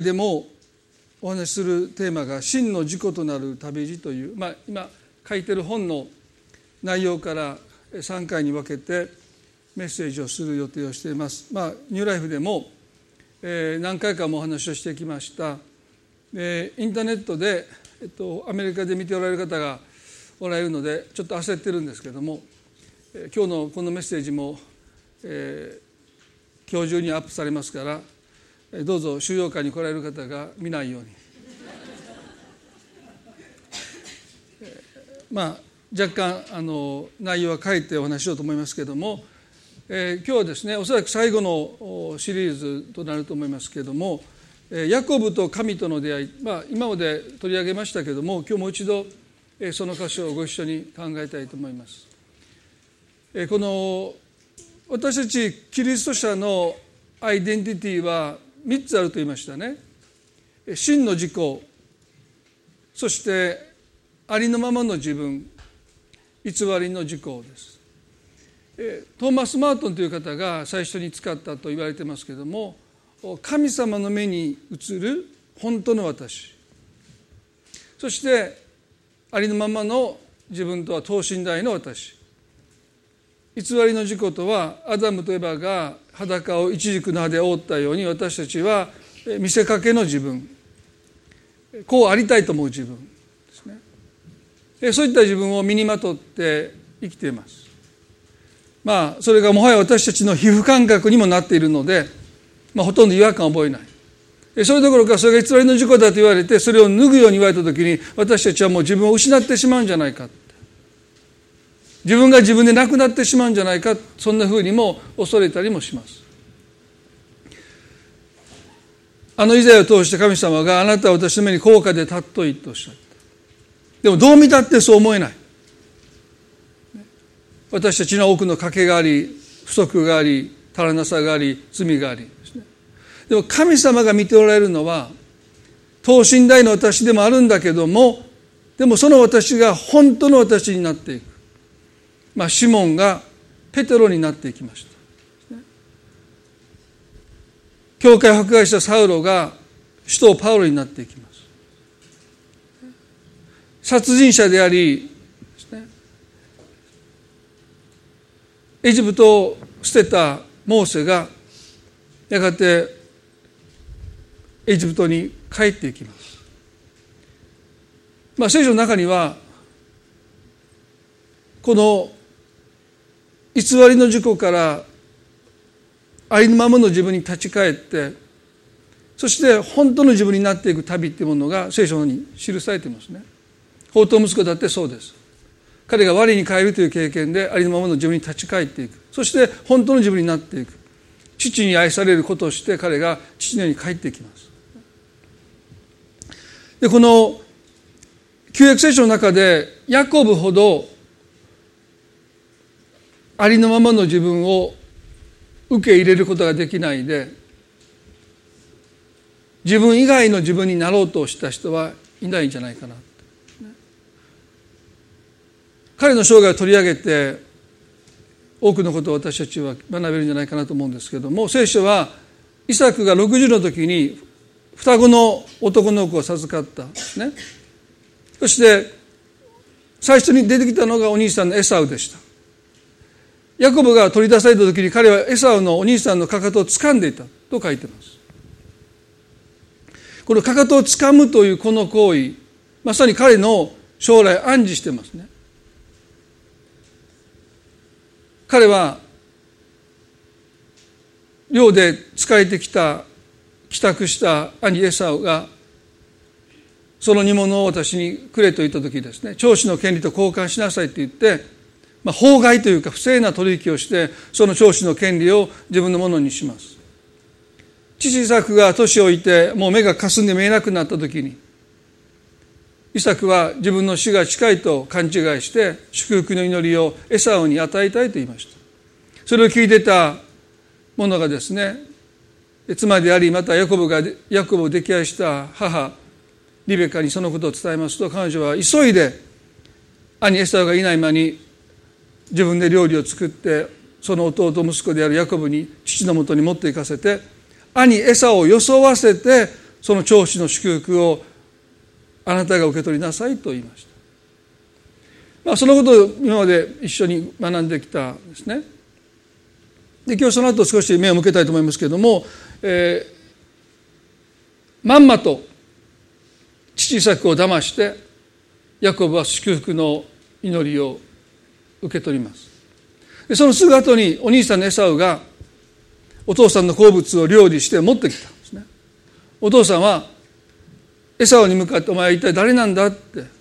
でもお話しするテーマが「真の自己となる旅路」という、まあ、今書いてる本の内容から3回に分けてメッセージをする予定をしています。まあ、ニューライフでも、えー、何回かもお話をしてきました、えー、インターネットで、えっと、アメリカで見ておられる方がおられるのでちょっと焦ってるんですけども、えー、今日のこのメッセージも、えー、今日中にアップされますからどうぞ収容会に来られる方が見ないようにまあ若干あの内容は書いてお話しようと思いますけれども、えー、今日はですねおそらく最後のシリーズとなると思いますけれどもヤコブと神との出会い、まあ、今まで取り上げましたけれども今日もう一度その箇所をご一緒に考えたいと思います。この私たちキリスト者のアイデンティティは3つあると言いましたね。真の自己。そしてありのままの自分。偽りの自己です。トーマス・マートンという方が最初に使ったと言われてますけれども神様の目に映る本当の私。そしてありのままの自分とは等身大の私。偽りの自己とはアダムとエバが裸を一軸の葉で覆ったように私たちは見せかけの自分。こうありたいと思う自分ですね。そういった自分を身にまとって生きています。まあそれがもはや私たちの皮膚感覚にもなっているので、まあ、ほとんど違和感を覚えない。それどころかそれが偽りの自己だと言われてそれを脱ぐように言われた時に私たちはもう自分を失ってしまうんじゃないか自分が自分でなくなってしまうんじゃないかそんなふうにも恐れたりもします。あのイザヤを通して神様があなたは私の目に高価で尊いとおっしゃった。でもどう見たってそう思えない。私たちの多くの賭けがあり不足があり足らなさがあり罪があり。ですねでも神様が見ておられるのは等身大の私でもあるんだけどもでもその私が本当の私になっていく。まあ、シモンがペテロになっていきました。教会を迫害したサウロが首都パウロになっていきます。殺人者であり、エジプトを捨てたモーセがやがてエジプトに帰っていきます。まあ、聖書の中にはこの偽りの事故からありのままの自分に立ち返ってそして本当の自分になっていく旅っていうものが聖書に記されていますね。法と息子だってそうです。彼が我に変えるという経験でありのままの自分に立ち返っていく。そして本当の自分になっていく。父に愛されることをして彼が父のように帰ってきます。でこの旧約聖書の中でヤコブほどありのままの自分を受け入れることができないで自分以外の自分になろうとした人はいないんじゃないかな。彼の生涯を取り上げて多くのことを私たちは学べるんじゃないかなと思うんですけども聖書はイサクが60の時に双子の男の子を授かった。ね。そして最初に出てきたのがお兄さんのエサウでした。ヤコブが取り出された時に彼はエサウのお兄さんのかかとを掴んでいたと書いてます。このかかとを掴むというこの行為、まさに彼の将来暗示してますね。彼は寮で仕えてきた帰宅した兄エサウがその煮物を私にくれと言った時ですね長子の権利と交換しなさいって言ってまあ、法外というか不正な取引をしてその長子の権利を自分のものにします。父イサクが年老いてもう目がかすんで見えなくなった時にイサクは自分の死が近いと勘違いして祝福の祈りをエサオに与えたいと言いました。それを聞いてた者がですね妻でありまたヤコブがヤコブを溺愛した母リベカにそのことを伝えますと彼女は急いで兄エサオがいない間に自分で料理を作ってその弟息子であるヤコブに父のもとに持って行かせて兄エサを装わせてその長子の祝福をあなたが受け取りなさいと言いました。まあ、そのことを今まで一緒に学んできたんですね。で今日その後少し目を向けたいと思いますけれども、えー、まんまと父イサクを騙してヤコブは祝福の祈りを受け取ります。でそのすぐ後にお兄さんのエサウがお父さんの好物を料理して持ってきたんですね。お父さんはエサウに向かって「お前は一体誰なんだ?」って。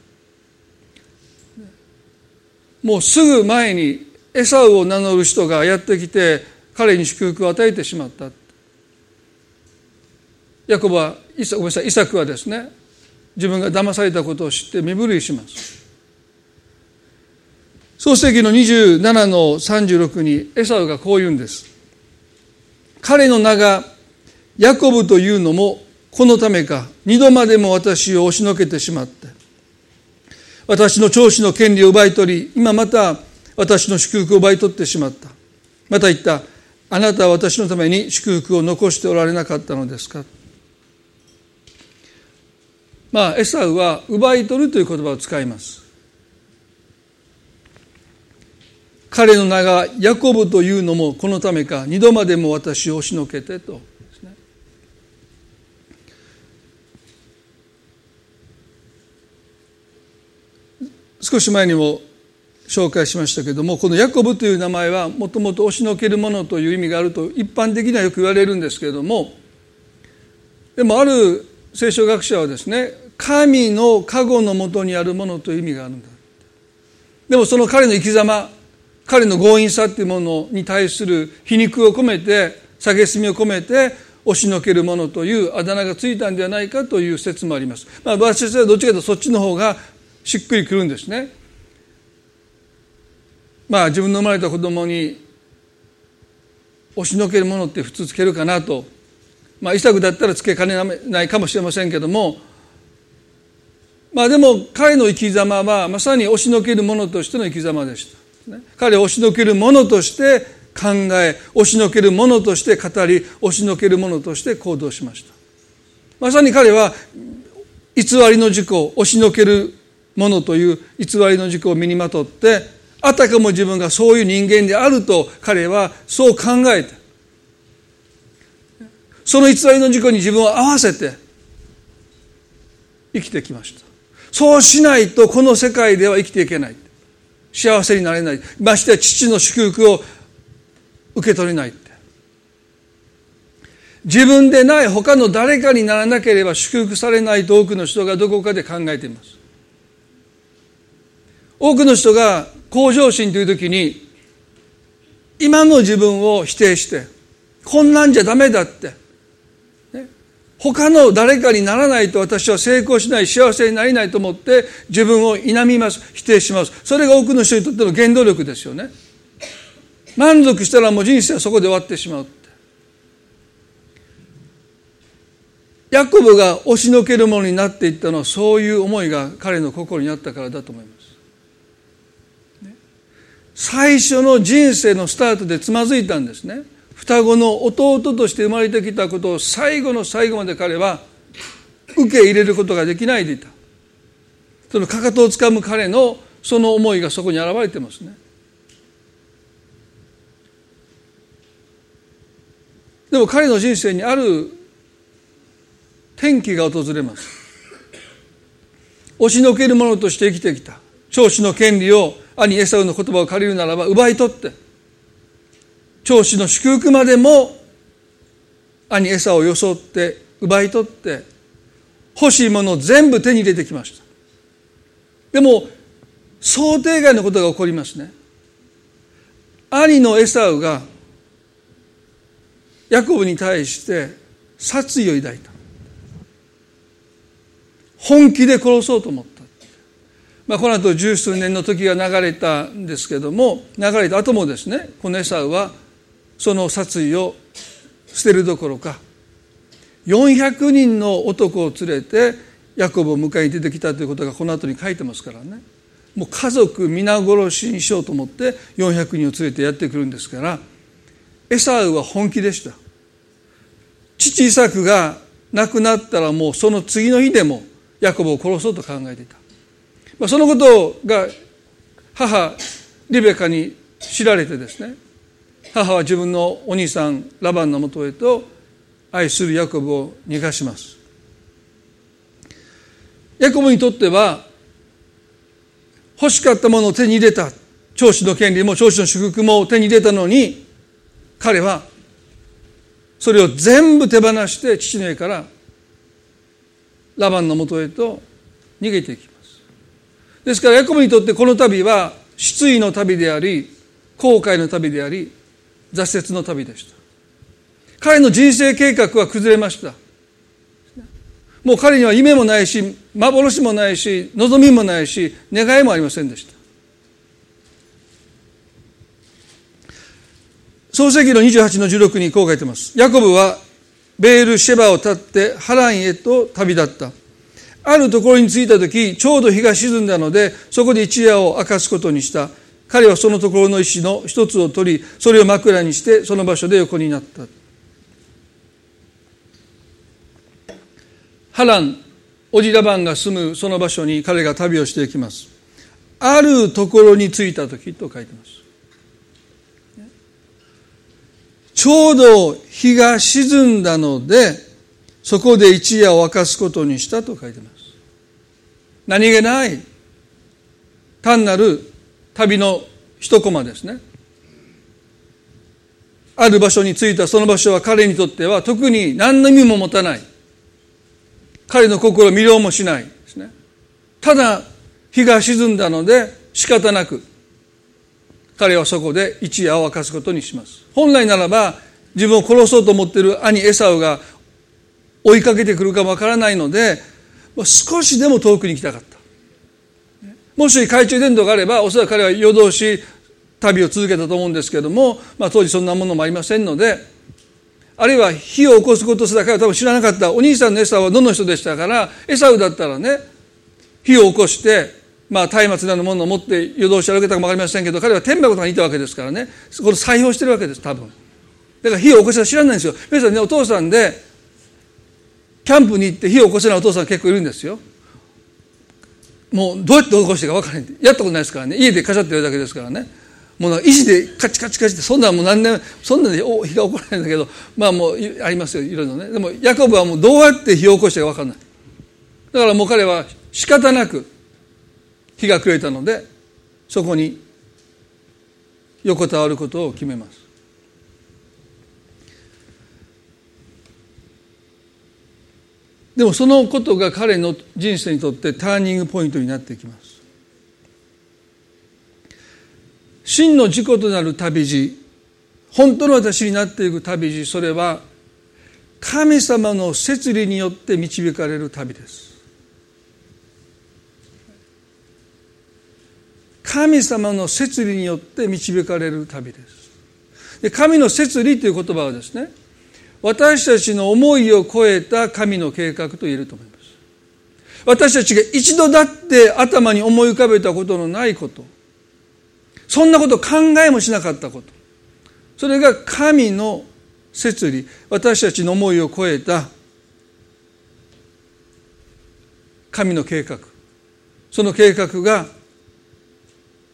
もうすぐ前にエサウを名乗る人がやってきて彼に祝福を与えてしまったヤコブはイサごめんなさいイサクはですね自分が騙されたことを知って身震いします。創世記の27の36にエサウがこう言うんです。彼の名がヤコブというのもこのためか二度までも私を押しのけてしまって私の長子の権利を奪い取り今また私の祝福を奪い取ってしまった。また言ったあなたは私のために祝福を残しておられなかったのですか。まあエサウは奪い取るという言葉を使います。彼の名がヤコブというのもこのためか二度までも私を押しのけてと。少し前にも紹介しましたけどもこのヤコブという名前はもともと押しのけるものという意味があると一般的にはよく言われるんですけれどもでもある聖書学者はですね神の加護のもとにあるものという意味があるんだ。でもその彼の生き様彼の強引さっていうものに対する皮肉を込めて蔑みを込めて押しのけるものというあだ名がついたんではないかという説もあります。まあ、私たちはどっちかというとそっちの方がしっくりくるんですね。まあ自分の生まれた子供に押しのけるものって普通つけるかなとまあイサクだったらつけかねないかもしれませんけどもまあでも彼の生き様はまさに押しのけるものとしての生き様でした。彼を押しのけるものとして考え押しのけるものとして語り押しのけるものとして行動しました。まさに彼は偽りの事故押しのけるものという偽りの事故を身にまとってあたかも自分がそういう人間であると彼はそう考えてその偽りの事故に自分を合わせて生きてきました。そうしないとこの世界では生きていけない。幸せになれない。ましてや父の祝福を受け取れないって。自分でない他の誰かにならなければ祝福されないと多くの人がどこかで考えています。多くの人が向上心という時に今の自分を否定してこんなんじゃダメだって、他の誰かにならないと私は成功しない幸せになれないと思って自分を否みます否定します。それが多くの人にとっての原動力ですよね。満足したらもう人生はそこで終わってしまうヤコブが押しのけるものになっていったのはそういう思いが彼の心にあったからだと思います。最初の人生のスタートでつまずいたんですね。双子の弟として生まれてきたことを最後の最後まで彼は受け入れることができないでいた。そのかかとをつかむ彼のその思いがそこに現れてますね。でも彼の人生にある転機が訪れます。押しのけるものとして生きてきた。長子の権利を兄エサウの言葉を借りるならば奪い取って。長子の祝福までも兄エサを装って奪い取って欲しいものを全部手に入れてきました。でも想定外のことが起こりますね。兄のエサウがヤコブに対して殺意を抱いた。本気で殺そうと思った。まあ、この後十数年の時が流れたんですけども流れた後もですねこのエサウはその殺意を捨てるどころか400人の男を連れてヤコブを迎えに出てきたということがこの後に書いてますからね。もう家族皆殺しにしようと思って400人を連れてやってくるんですからエサウは本気でした。父イサクが亡くなったらもうその次の日でもヤコブを殺そうと考えていた、まあ、そのことが母リベカに知られてですね母は自分のお兄さんラバンのもとへと愛するヤコブを逃がします。ヤコブにとっては欲しかったものを手に入れた。長子の権利も長子の祝福も手に入れたのに彼はそれを全部手放して父の家からラバンのもとへと逃げていきます。ですからヤコブにとってこの旅は失意の旅であり後悔の旅であり挫折の旅でした彼の人生計画は崩れましたもう彼には夢もないし幻もないし望みもないし願いもありませんでした創世記の28の16にこう書いてます。ヤコブはベールシェバを立ってハランへと旅立った。あるところに着いた時、ちょうど日が沈んだので、そこで一夜を明かすことにした。彼はそのところの石の一つを取り、それを枕にして、その場所で横になった。ハラン、オジラバンが住むその場所に彼が旅をしていきます。あるところに着いた時と書いてます。ちょうど日が沈んだので、そこで一夜を明かすことにしたと書いてます。何気ない、単なる旅の一コマですね。ある場所に着いたその場所は彼にとっては特に何の意味も持たない。彼の心を魅了もしないですね。ただ、日が沈んだので仕方なく彼はそこで一夜を明かすことにします。本来ならば自分を殺そうと思っている兄エサウが追いかけてくるかもわからないので少しでも遠くに行きたかった。もし懐中電灯があればおそらく彼は夜通し旅を続けたと思うんですけども、まあ、当時そんなものもありませんのであるいは火を起こすことすら彼は多分知らなかったお兄さんのエサウはどの人でしたからエサウだったらね火を起こしてまあ、松明などのものを持って夜通し歩けたかも分かりませんけど彼は天幕とかにいたわけですからねこれ採用してるわけです多分。だから火を起こしたら知らないんですよ。皆さんねお父さんでキャンプに行って火を起こせないお父さん結構いるんですよ。もうどうやって起こしてか分からないやったことないですからね。家でカシャってやるだけですからね。もう石でカチカチカチってそんなんもう何年そんなんで火が起こらないんだけどまあもうありますよいろいろね。でもヤコブはもうどうやって火を起こしてか分からない。だからもう彼は仕方なく日が暮れたのでそこに横たわることを決めます。でもそのことが彼の人生にとってターニングポイントになってきます真の事故となる旅路本当の私になっていく旅路それは神様の摂理によって導かれる旅です神様の摂理によって導かれる旅です。で神の摂理という言葉はですね私たちの思いを超えた神の計画と言えると思います。私たちが一度だって頭に思い浮かべたことのないこと。そんなこと考えもしなかったこと。それが神の摂理。私たちの思いを超えた神の計画。その計画が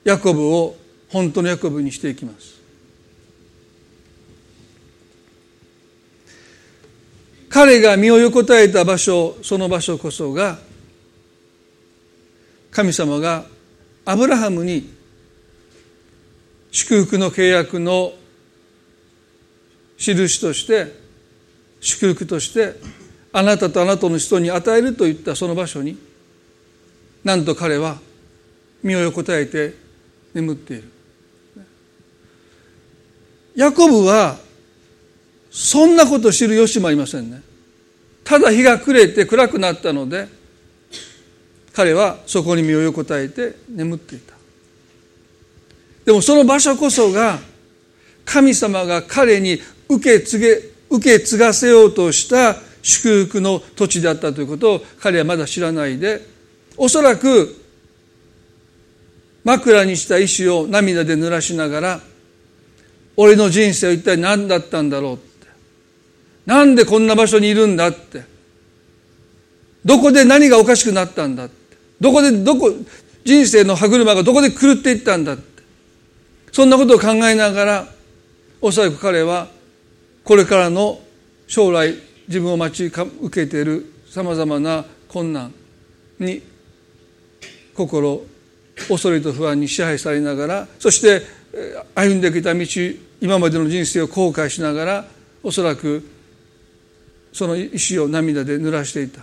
ヤコブを本当のヤコブにしていきます。彼が身を横たえた場所その場所こそが神様がアブラハムに祝福の契約の印として祝福としてあなたとあなたの人に与えるといったその場所になんと彼は身を横たえて眠っている。ヤコブはそんなことを知る由もありませんね。ただ日が暮れて暗くなったので彼はそこに身を横たえて眠っていた。でもその場所こそが神様が彼に受け継げ受け継がせようとした祝福の土地だったということを彼はまだ知らないでおそらく枕にした石を涙で濡らしながら俺の人生は一体何だったんだろうってなんでこんな場所にいるんだって。どこで何がおかしくなったんだどこでどこ人生の歯車がどこで狂っていったんだって。そんなことを考えながらおそらく彼はこれからの将来自分を待ち受けているさまざまな困難に心恐れと不安に支配されながらそして歩んできた道今までの人生を後悔しながらおそらくその石を涙で濡らしていた。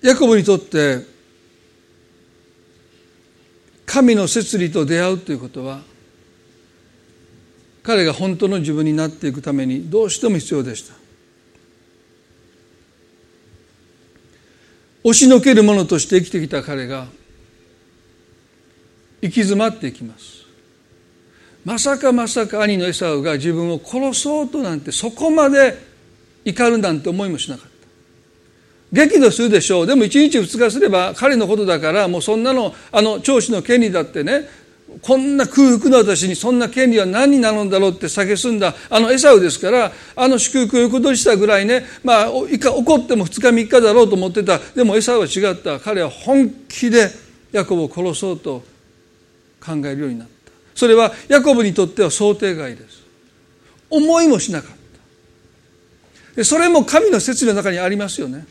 ヤコブにとって神の摂理と出会うということは彼が本当の自分になっていくためにどうしても必要でした。押しのけるものとして生きてきた彼が行き詰まっていきます。まさかまさか兄のエサウが自分を殺そうとなんてそこまで怒るなんて思いもしなかった。激怒するでしょう。でも1日2日すれば彼のことだからもうそんなのあの長子の権利だってねこんな空腹の私にそんな権利は何になるんだろうって蔑んだ。あのエサウですからあの祝福を言うことしたぐらいねまあ怒っても2日3日だろうと思ってた。でもエサウは違った。彼は本気でヤコブを殺そうと考えるようになった。それはヤコブにとっては想定外です。思いもしなかった。それも神の説理の中にありますよね。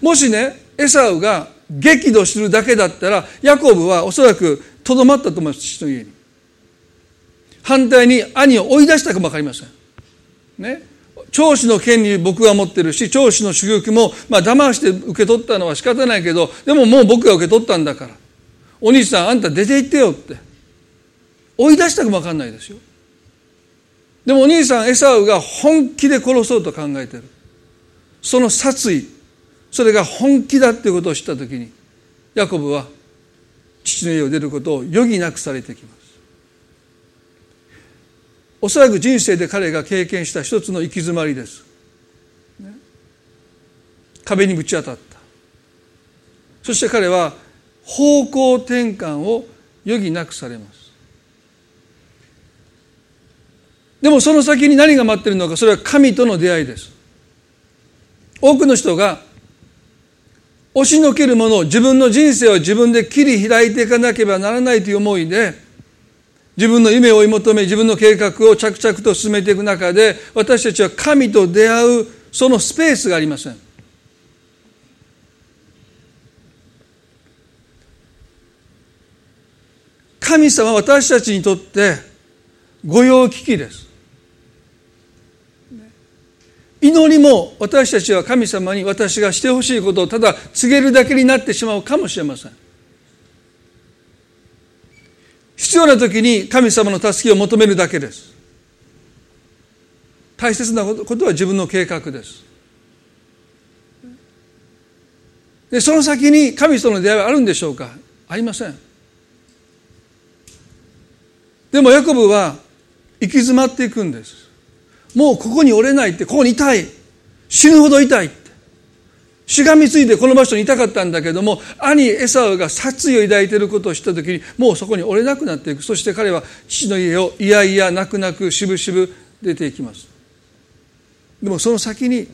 もしねエサウが激怒するだけだったらヤコブはおそらくとどまったと思います父の家に。反対に兄を追い出したかも分かりません。ね。長子の権利僕は持ってるし長子の主玉もまあ騙して受け取ったのは仕方ないけどでももう僕が受け取ったんだから。お兄さんあんた出て行ってよって。追い出したかも分かんないですよ。でもお兄さんエサウが本気で殺そうと考えてる。その殺意それが本気だっていうことを知った時にヤコブは父の家を出ることを余儀なくされてきます。おそらく人生で彼が経験した一つの行き詰まりです、壁にぶち当たった。そして彼は方向転換を余儀なくされます。でもその先に何が待っているのかそれは神との出会いです。多くの人が押しのけるもの自分の人生を自分で切り開いていかなければならないという思いで自分の夢を追い求め自分の計画を着々と進めていく中で私たちは神と出会うそのスペースがありません。神様は私たちにとって御用聞きです。祈りも私たちは神様に私がしてほしいことをただ告げるだけになってしまうかもしれません。必要な時に神様の助けを求めるだけです。大切なことは自分の計画です。でその先に神との出会いはあるんでしょうか？ありません。でもヤコブは行き詰まっていくんです。もうここに折れないってここにいたい。死ぬほど痛いって。しがみついてこの場所にいたかったんだけども兄エサウが殺意を抱いていることを知った時にもうそこに折れなくなっていく。そして彼は父の家をいやいや泣く泣くしぶしぶ出ていきます。でもその先に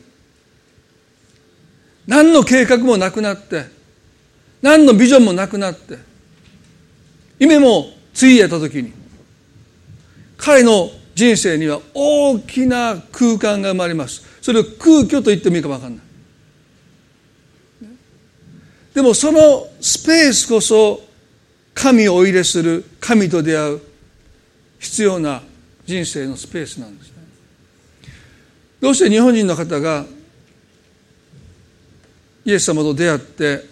何の計画もなくなって何のビジョンもなくなって夢もついえた時に彼の人生には大きな空間が生まれます。それを空虚と言ってもいいか分かんない。でもそのスペースこそ神をお入れする神と出会う必要な人生のスペースなんですね。どうして日本人の方がイエス様と出会って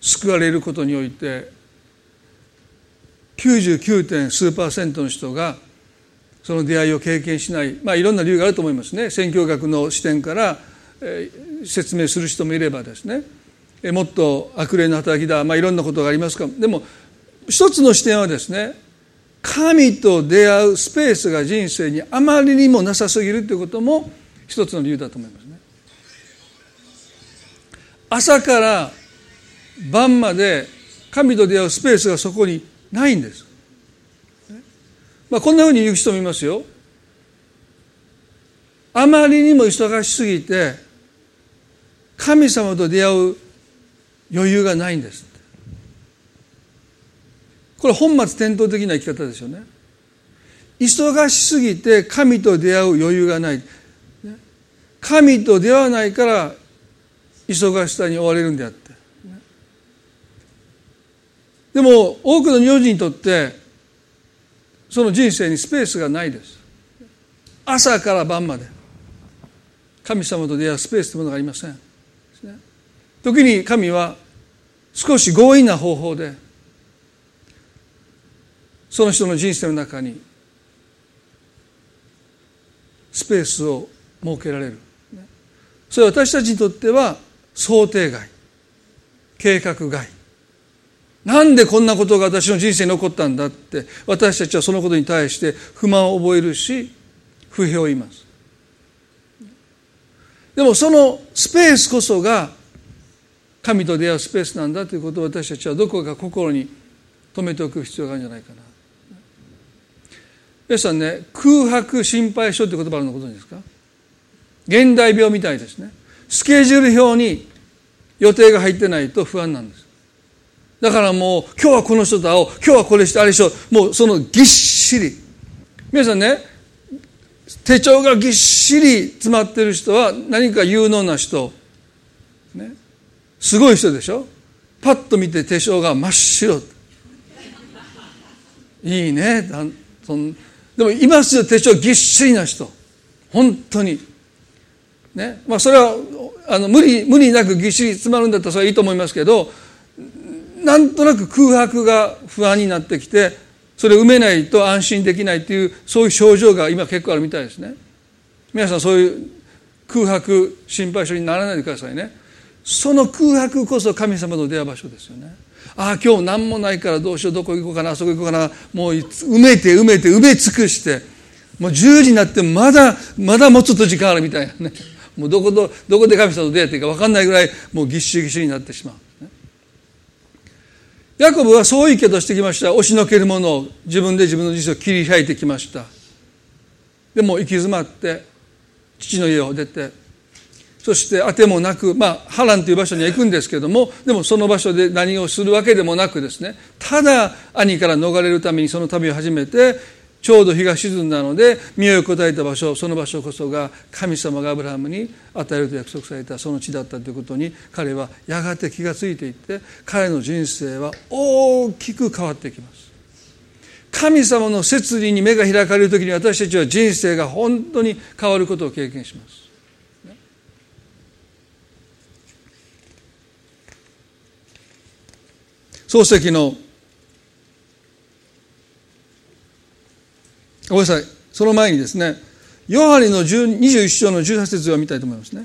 救われることにおいて 99. 点数パーセントの人がその出会いを経験しない、まあ、いろんな理由があると思いますね宣教学の視点から、えー、説明する人もいればですね、えー、もっと悪霊の働きだ、まあ、いろんなことがありますかでも一つの視点はですね神と出会うスペースが人生にあまりにもなさすぎるということも一つの理由だと思いますね。朝から晩まで神と出会うスペースがそこにないんです。まあ、こんなふうに言う人もいますよ。あまりにも忙しすぎて神様と出会う余裕がないんですこれ本末転倒的な生き方ですよね。忙しすぎて神と出会う余裕がない。神と出会わないから忙しさに追われるんであって。でも多くの日本人にとってその人生にスペースがないです。朝から晩まで。神様と出会うスペースというものがありません。時に神は少し強引な方法でその人の人生の中にスペースを設けられる。それは私たちにとっては想定外。計画外。なんでこんなことが私の人生に起こったんだって私たちはそのことに対して不満を覚えるし不平を言います。でもそのスペースこそが神と出会うスペースなんだということを私たちはどこか心に留めておく必要があるんじゃないかな。皆さんね空白心配症という言葉あるのことですか？現代病みたいですね。スケジュール表に予定が入ってないと不安なんです。だからもう今日はこの人と会おう。今日はこれしてあれしよう。もうそのぎっしり。皆さんね手帳がぎっしり詰まってる人は何か有能な人、ね、すごい人でしょ？パッと見て手帳が真っ白。いいね。そんでもいますよ。手帳ぎっしりな人。本当に。ね。まあそれはあの無理無理なくぎっしり詰まるんだったらそれはいいと思いますけどなんとなく空白が不安になってきてそれを埋めないと安心できないというそういう症状が今結構あるみたいですね。皆さんそういう空白心配症にならないでくださいね。その空白こそ神様の出会う場所ですよね。ああ今日何もないからどうしようどこ行こうかなあそこ行こうかなもう埋めて埋めて埋め尽くしてもう10時になってまだまだもうちょっと時間あるみたいなね。もうどこどこで神様と出会っていいか分かんないぐらいもうぎっしりぎっしりになってしまう。ヤコブはそういうけとしてきました。押しのけるものを自分で自分の人生を切り開いてきました。でも行き詰まって父の家を出てそしてあてもなくまあ波乱という場所には行くんですけどもでもその場所で何をするわけでもなくですねただ兄から逃れるためにその旅を始めてちょうど日が沈んだので身を答えた場所その場所こそが神様がアブラハムに与えると約束されたその地だったということに彼はやがて気がついていって彼の人生は大きく変わっていきます。神様の摂理に目が開かれる時に私たちは人生が本当に変わることを経験します。漱石のごめんなさい。その前にですねヨハネの21章の18節を読みたいと思いますね。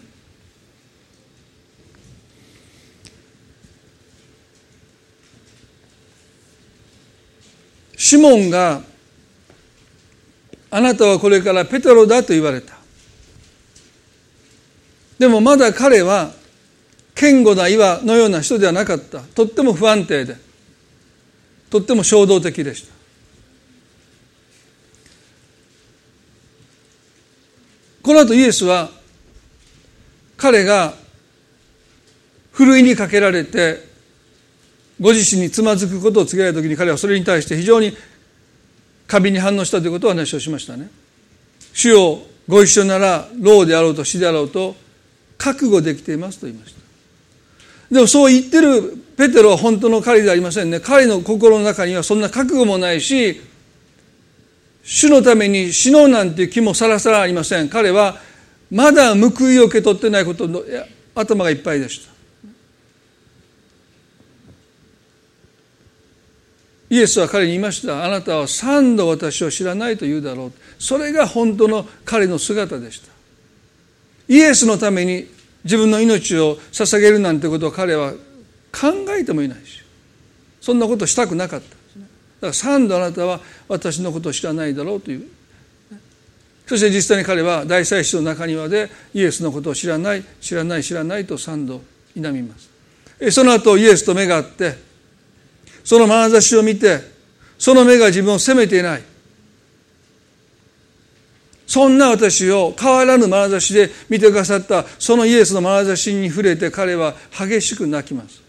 シモンがあなたはこれからペテロだと言われた。でもまだ彼は堅固な岩のような人ではなかった。とっても不安定でとっても衝動的でした。この後イエスは彼がふるいにかけられてご自身につまずくことを告げられた時に彼はそれに対して非常に過敏に反応したということを話をしましたね。主よご一緒なら老であろうと死であろうと覚悟できていますと言いました。でもそう言ってるペテロは本当の彼ではありませんね。彼の心の中にはそんな覚悟もないし主のために死のうなんていう気もさらさらありません。彼はまだ報いを受け取ってないことの頭がいっぱいでした。イエスは彼に言いました。あなたは三度私を知らないと言うだろう。それが本当の彼の姿でした。イエスのために自分の命を捧げるなんてことを彼は考えてもいないしそんなことしたくなかった。だから三度あなたは私のことを知らないだろうという。そして実際に彼は大祭司の中庭でイエスのことを知らない知らない知らないと三度否みます。その後イエスと目があってその眼差しを見てその目が自分を責めていない。そんな私を変わらぬ眼差しで見てくださったそのイエスの眼差しに触れて彼は激しく泣きます。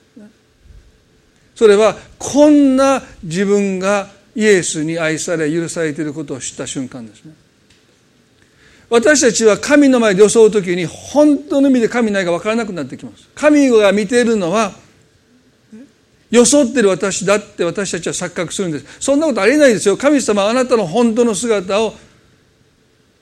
それはこんな自分がイエスに愛され許されていることを知った瞬間ですね。私たちは神の前で装う時に本当の意味で神ないか分からなくなってきます。神が見ているのは装ってる私だって私たちは錯覚するんです。そんなことありえないですよ。神様はあなたの本当の姿を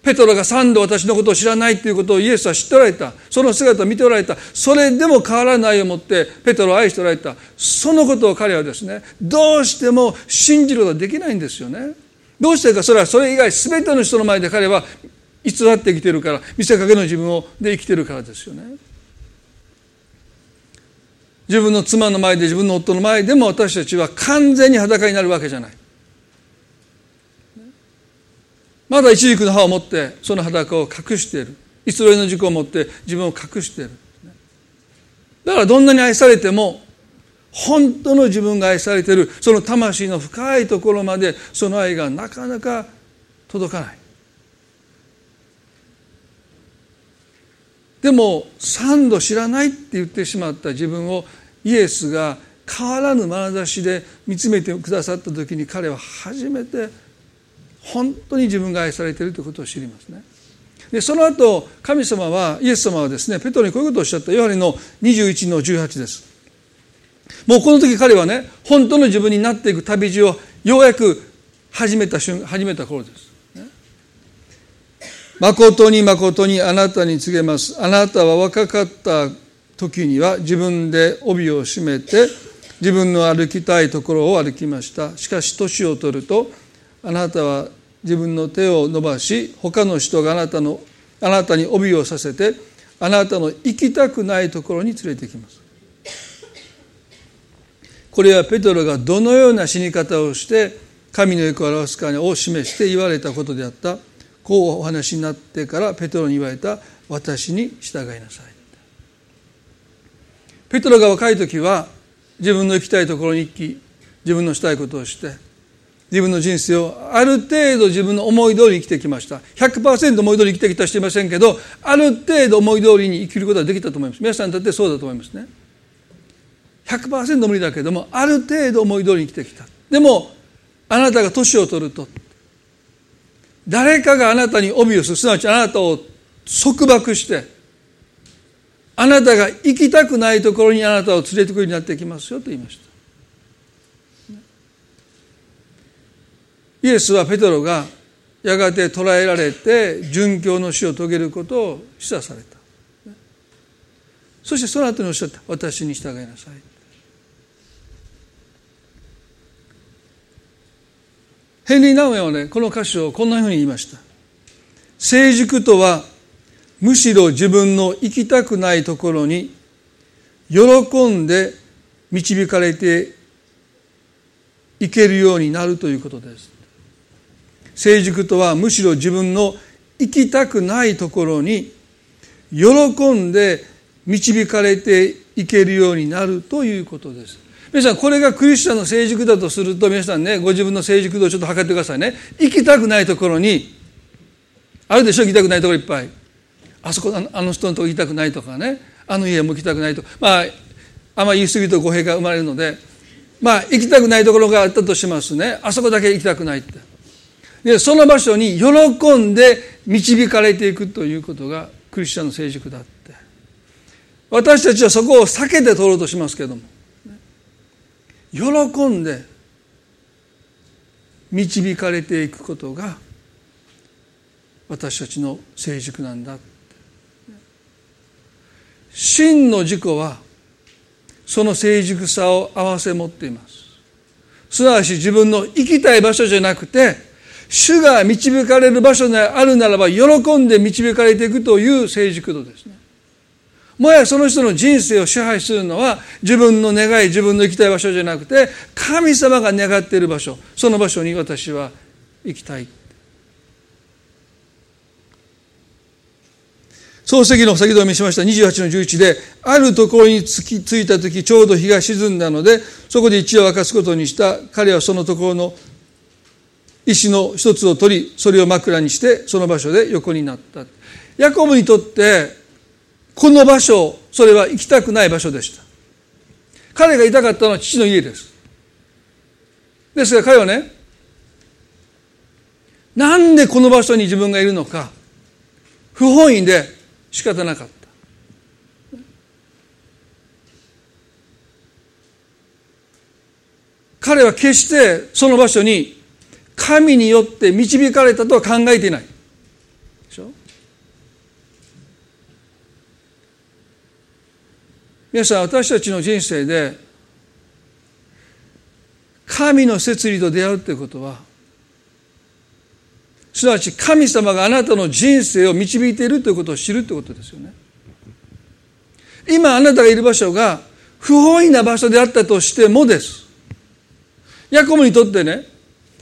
ペトロが三度私のことを知らないということをイエスは知っておられた。その姿を見ておられた。それでも変わらないをもってペトロを愛しておられた。そのことを彼はですねどうしても信じることができないんですよね。どうしてかそれはそれ以外全ての人の前で彼は偽って生きてるから見せかけの自分をで生きてるからですよね。自分の妻の前で自分の夫の前でも私たちは完全に裸になるわけじゃない。まだ一軸の歯を持ってその裸を隠している。偽りの軸を持って自分を隠している。だからどんなに愛されても本当の自分が愛されているその魂の深いところまでその愛がなかなか届かない。でも三度知らないって言ってしまった自分をイエスが変わらぬ眼差しで見つめてくださった時に彼は初めて本当に自分が愛されているということを知りますね。でその後神様はイエス様はですねペトロにこういうことをおっしゃったヨハネの21の18です。もうこの時彼はね本当の自分になっていく旅路をようやく始めた瞬始めた頃です。誠に誠にあなたに告げます。あなたは若かった時には自分で帯を締めて自分の歩きたいところを歩きました。しかし年を取るとあなたは自分の手を伸ばし他の人があなたのあなたに帯をさせてあなたの行きたくないところに連れてきます。これはペトロがどのような死に方をして神の欲を表すかを示して言われたことであった。こうお話になってからペトロに言われた。私に従いなさい。ペトロが若い時は自分の行きたいところに行き自分のしたいことをして自分の人生をある程度自分の思い通り生きてきました。100%思い通り生きてきた人いませんけどある程度思い通りに生きることができたと思います。皆さんにとってそうだと思いますね。100%無理だけどもある程度思い通りに生きてきた。でもあなたが年を取ると誰かがあなたに帯をする。すなわちあなたを束縛してあなたが行きたくないところにあなたを連れてくるようになってきますよと言いました。イエスはペトロがやがて捕らえられて殉教の死を遂げることを示唆された。そしてその後におっしゃった。私に従いなさい。ヘンリー・ナウエはねこの歌詞をこんなふうに言いました。成熟とはむしろ自分の行きたくないところに喜んで導かれていけるようになるということです。成熟とはむしろ自分の行きたくないところに喜んで導かれていけるようになるということです。皆さんこれがクリスチャンの成熟だとすると皆さんねご自分の成熟度をちょっと測ってくださいね行きたくないところにあるでしょ？行きたくないところいっぱい。あそこあの人のとこ行きたくないとかね。あの家も行きたくないとまああんまり言い過ぎると語弊が生まれるので。まあ行きたくないところがあったとしますね。あそこだけ行きたくないって。でその場所に喜んで導かれていくということがクリスチャンの成熟だって。私たちはそこを避けて通ろうとしますけども。喜んで導かれていくことが私たちの成熟なんだ真の自己はその成熟さを併せ持っています。すなわち自分の行きたい場所じゃなくて主が導かれる場所であるならば喜んで導かれていくという成熟度ですね。もやその人の人生を支配するのは自分の願い自分の行きたい場所じゃなくて神様が願っている場所その場所に私は行きたい。漱石の先ほど見しました。28の11であるところに着着いた時ちょうど日が沈んだのでそこで一夜を明かすことにした。彼はそのところの石の一つを取りそれを枕にしてその場所で横になった。ヤコブにとってこの場所それは行きたくない場所でした。彼がいたかったのは父の家です。ですが彼はねなんでこの場所に自分がいるのか不本意で仕方なかった。彼は決してその場所に神によって導かれたとは考えていない。でしょ？皆さん私たちの人生で神の摂理と出会うということはすなわち神様があなたの人生を導いているということを知るということですよね。今あなたがいる場所が不本意な場所であったとしてもです。ヤコブにとってね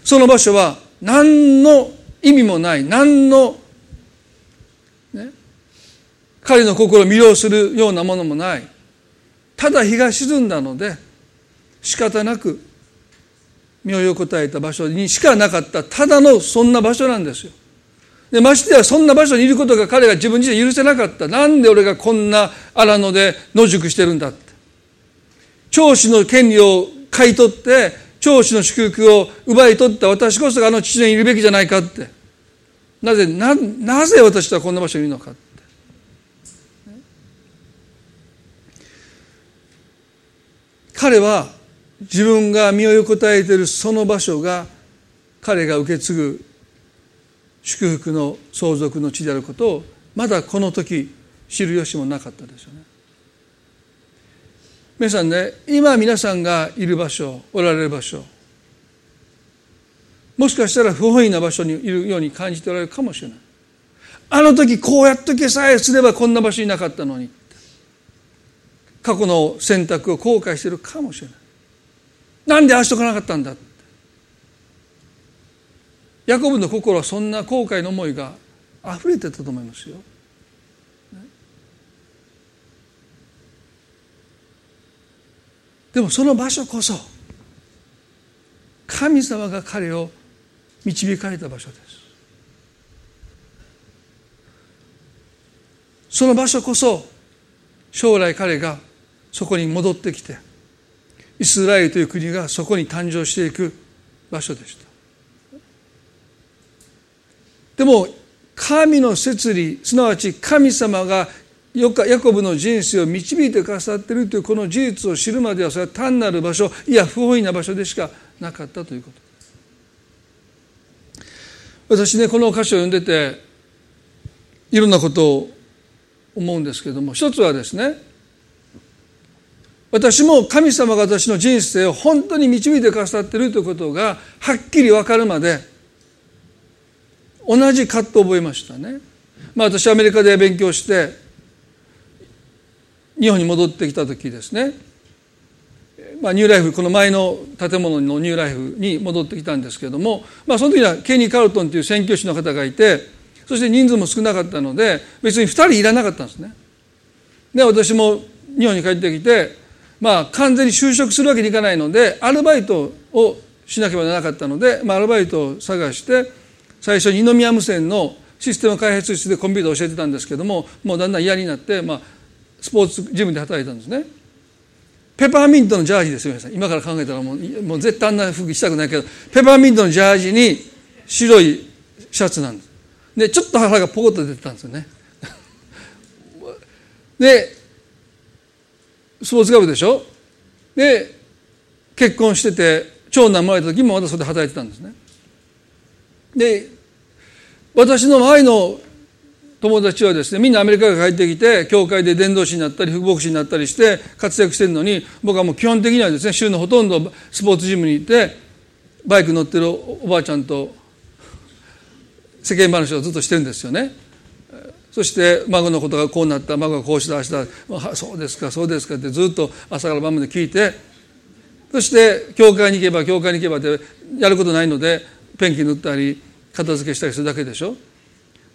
その場所は何の意味もない何の、ね、彼の心を魅了するようなものもない。ただ日が沈んだので仕方なく身を横たえた場所にしかなかった。ただのそんな場所なんですよ。でましてやそんな場所にいることが彼が自分自身許せなかった。なんで俺がこんな荒野で野宿してるんだって。長子の権利を買い取って長子の祝福を奪い取った私こそがあの父にいるべきじゃないかってなぜななぜ私はこんな場所にいるのかって彼は自分が身を横たえているその場所が彼が受け継ぐ祝福の相続の地であることをまだこの時知る由もなかったですよね。皆さんね今皆さんがいる場所おられる場所もしかしたら不本意な場所にいるように感じておられるかもしれない。あの時こうやっとけさえすればこんな場所になかったのに。過去の選択を後悔してるかもしれない。なんでああしとかなかったんだヤコブの心はそんな後悔の思いが溢れてたと思いますよ。でもその場所こそ神様が彼を導かれた場所です。その場所こそ将来彼がそこに戻ってきてイスラエルという国がそこに誕生していく場所でしたでも神の摂理すなわち神様がヤコブの人生を導いてくださっているというこの事実を知るまではそれは単なる場所いや不本意な場所でしかなかったということ私ねこの歌詞を読んでていろんなことを思うんですけれども一つはですね私も神様が私の人生を本当に導いてくださっているということがはっきり分かるまで同じ葛藤を覚えましたね。まあ、私アメリカで勉強して日本に戻ってきた時ですね、まあ、ニューライフこの前の建物のニューライフに戻ってきたんですけども、まあ、その時にはケニー・カルトンという宣教師の方がいてそして人数も少なかったので別に2人いらなかったんですね。で私も日本に帰ってきてまあ完全に就職するわけにいかないのでアルバイトをしなければならなかったので、まあ、アルバイトを探して最初に二宮無線のシステム開発室でコンピューターを教えてたんですけどももうだんだん嫌になって、まあ、スポーツジムで働いたんですね。ペパーミントのジャージですよ皆さん。今から考えたらもうもう絶対あんな服着したくないけどペパーミントのジャージに白いシャツなんです。でちょっと腹がポコッと出てたんですよね。でスポーツ学部でしょ？で結婚してて長男生まれた時もまだそれで働いてたんですね。で私の周りの友達はですねみんなアメリカから帰ってきて教会で伝道師になったり福牧師になったりして活躍してるのに僕はもう基本的にはですね週のほとんどスポーツジムに行ってバイク乗ってるおばあちゃんと世間話をずっとしてるんですよね。そして孫のことがこうなった孫がこうしたあしたそうですかそうですかってずっと朝から晩まで聞いてそして教会に行けば教会に行けばってやることないのでペンキ塗ったり片付けしたりするだけでしょ。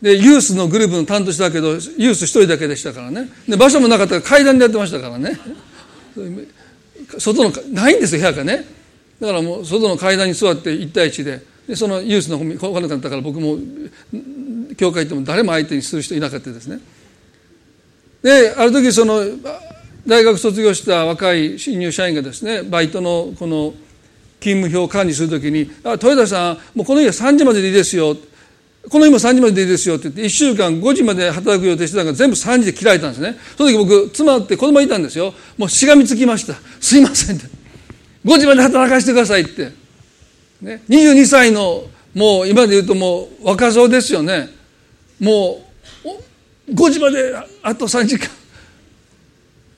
でユースのグループの担当したけどユース一人だけでしたからね。で場所もなかったから階段でやってましたからね。外のないんですよ部屋がね。だからもう外の階段に座って1対1で。でそのユースの方来なかったから僕も教会行っても誰も相手にする人いなかったですね。である時その大学卒業した若い新入社員がですねバイトのこの勤務表を管理するときに「あ豊田さんもうこの日は3時まででいいですよ」この日も3時まででいいですよって言って1週間5時まで働く予定してたのが全部3時で切られたんですね。その時僕妻って子供いたんですよ。もうしがみつきました。すいませんって。5時まで働かせてくださいって、ね、22歳のもう今で言うともう若造ですよね。もう5時まであと3時間。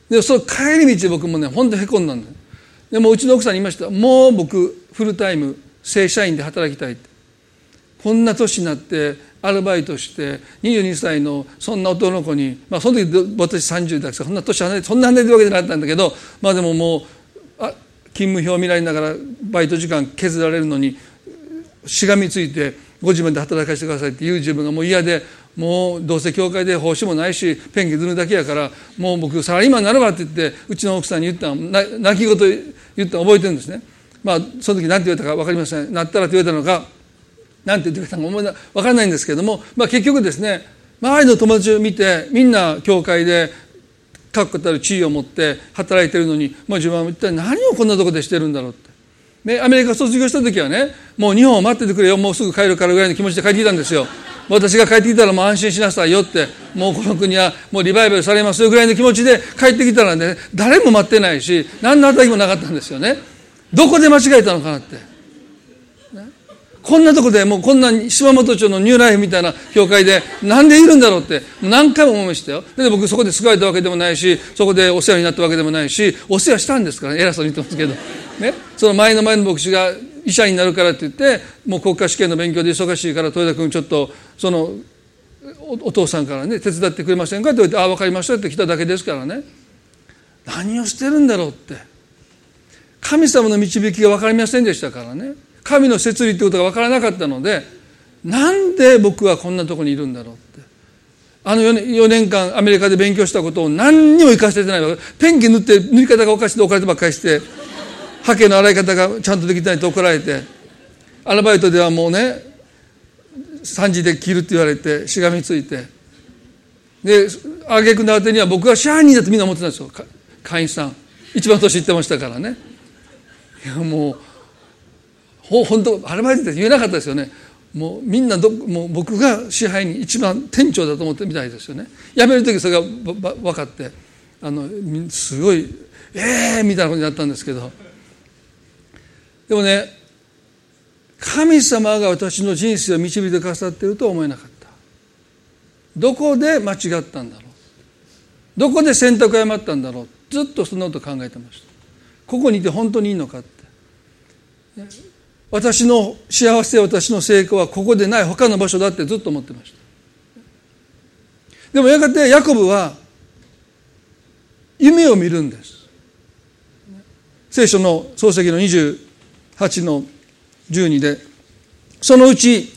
でその帰り道僕もね本当へこんだんだでもうちの奥さんに言いました。もう僕フルタイム正社員で働きたいって。こんな年になってアルバイトして22歳のそんな男の子に、まあ、その時私30だからそんな年離れそんな離れてるわけじゃなかったんだけどまあでももうあ勤務表を見られながらバイト時間削られるのにしがみついて5時まで働かせてくださいって言う自分がもう嫌でもうどうせ教会で報酬もないしペンキ塗るだけやからもう僕サラリーマンになるわって言ってうちの奥さんに言った泣き言言った覚えてるんですね。まあその時何て言われたか分かりません。なったらって言われたのか何て言ってくれたのか分からないんですけども、まあ、結局ですね周りの友達を見てみんな教会で確固たる地位を持って働いてるのに、まあ、自分は一体何をこんなとこでしてるんだろうって。ね、アメリカ卒業した時はねもう日本を待っててくれよもうすぐ帰るからぐらいの気持ちで帰ってきたんですよ。私が帰ってきたらもう安心しなさいよってもうこの国はもうリバイバルされますよぐらいの気持ちで帰ってきたらね誰も待ってないし何の働きもなかったんですよね。どこで間違えたのかなって。こんなとこでもうこんな島本町のニューライフみたいな教会でなんでいるんだろうって何回も思いましたよ。で僕そこで救われたわけでもないし、そこでお世話になったわけでもないし、お世話したんですからね、偉そうに言ってますけど。ね。その前の前の牧師が医者になるからって言って、もう国家試験の勉強で忙しいから豊田君ちょっとそのお父さんからね、手伝ってくれませんかって言われて、ああ、分かりましたって来ただけですからね。何をしてるんだろうって。神様の導きが分かりませんでしたからね。神の摂理ってことが分からなかったのでなんで僕はこんなとこにいるんだろうって。あの 4, 4年間アメリカで勉強したことを何にも生かせてないペンキ塗って塗り方がおかしいて怒られてばっかりしてハケの洗い方がちゃんとできないと怒られてアルバイトではもうね3時で切るって言われてしがみついて。で挙句のあてには僕が支配人だってみんな思ってたんですよ。会員さん。一番年いってましたからね。いやもう本当アルバイトって言えなかったですよね。もうみんなどもう僕が支配人一番店長だと思ってみたいですよね。辞める時それが分かってあのすごい「ええー!」みたいなことになったんですけど。でもね神様が私の人生を導いてくださっているとは思えなかった。どこで間違ったんだろう。どこで選択を誤ったんだろう。ずっとそんなこと考えてました。ここにいて本当にいいのかって。私の幸せ私の成功はここでない他の場所だってずっと思ってました。でもやがてヤコブは夢を見るんです。聖書の漱石の28の12でそのうち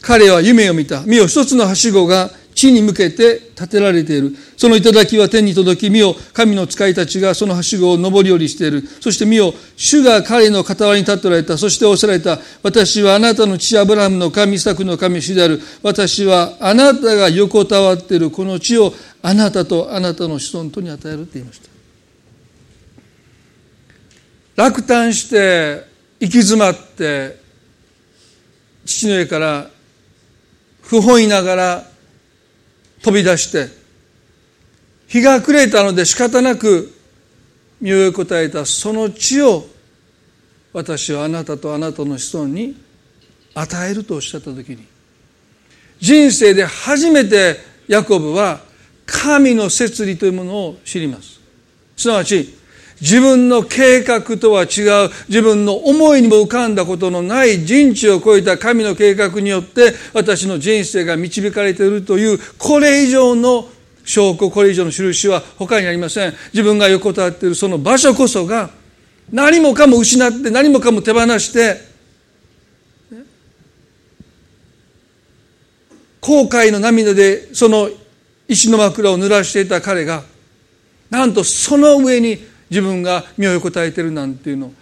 彼は夢を見た。見よ一つのはしごが地に向けて建てられている。その頂は天に届き、見よ、神の使いたちがそのはしごを上り下りしている。そして見よ、主が彼の傍らに立っておられた。そしておっしゃられた。私はあなたの父アブラハムの神、作の神、主である。私はあなたが横たわっているこの地をあなたとあなたの子孫とに与えるって言いました。落胆して、行き詰まって、父の家から不本意ながら飛び出して日が暮れたので仕方なく身を答えたその地を私はあなたとあなたの子孫に与えるとおっしゃった時に人生で初めてヤコブは神の摂理というものを知ります。すなわち自分の計画とは違う。自分の思いにも浮かんだことのない人知を超えた神の計画によって私の人生が導かれているというこれ以上の証拠これ以上の印は他にありません。自分が横たわっているその場所こそが何もかも失って何もかも手放して後悔の涙でその石の枕を濡らしていた彼がなんとその上に自分が身を横たえてるなんていうの。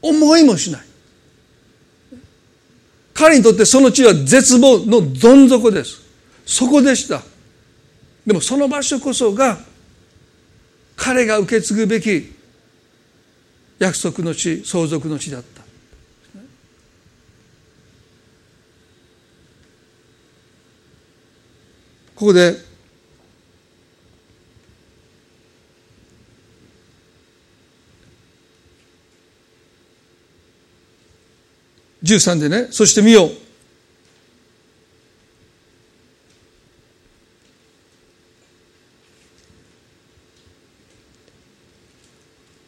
思いもしない。彼にとってその地は絶望のどん底です。そこでした。でもその場所こそが彼が受け継ぐべき約束の地相続の地だった。ここで13でねそして見よ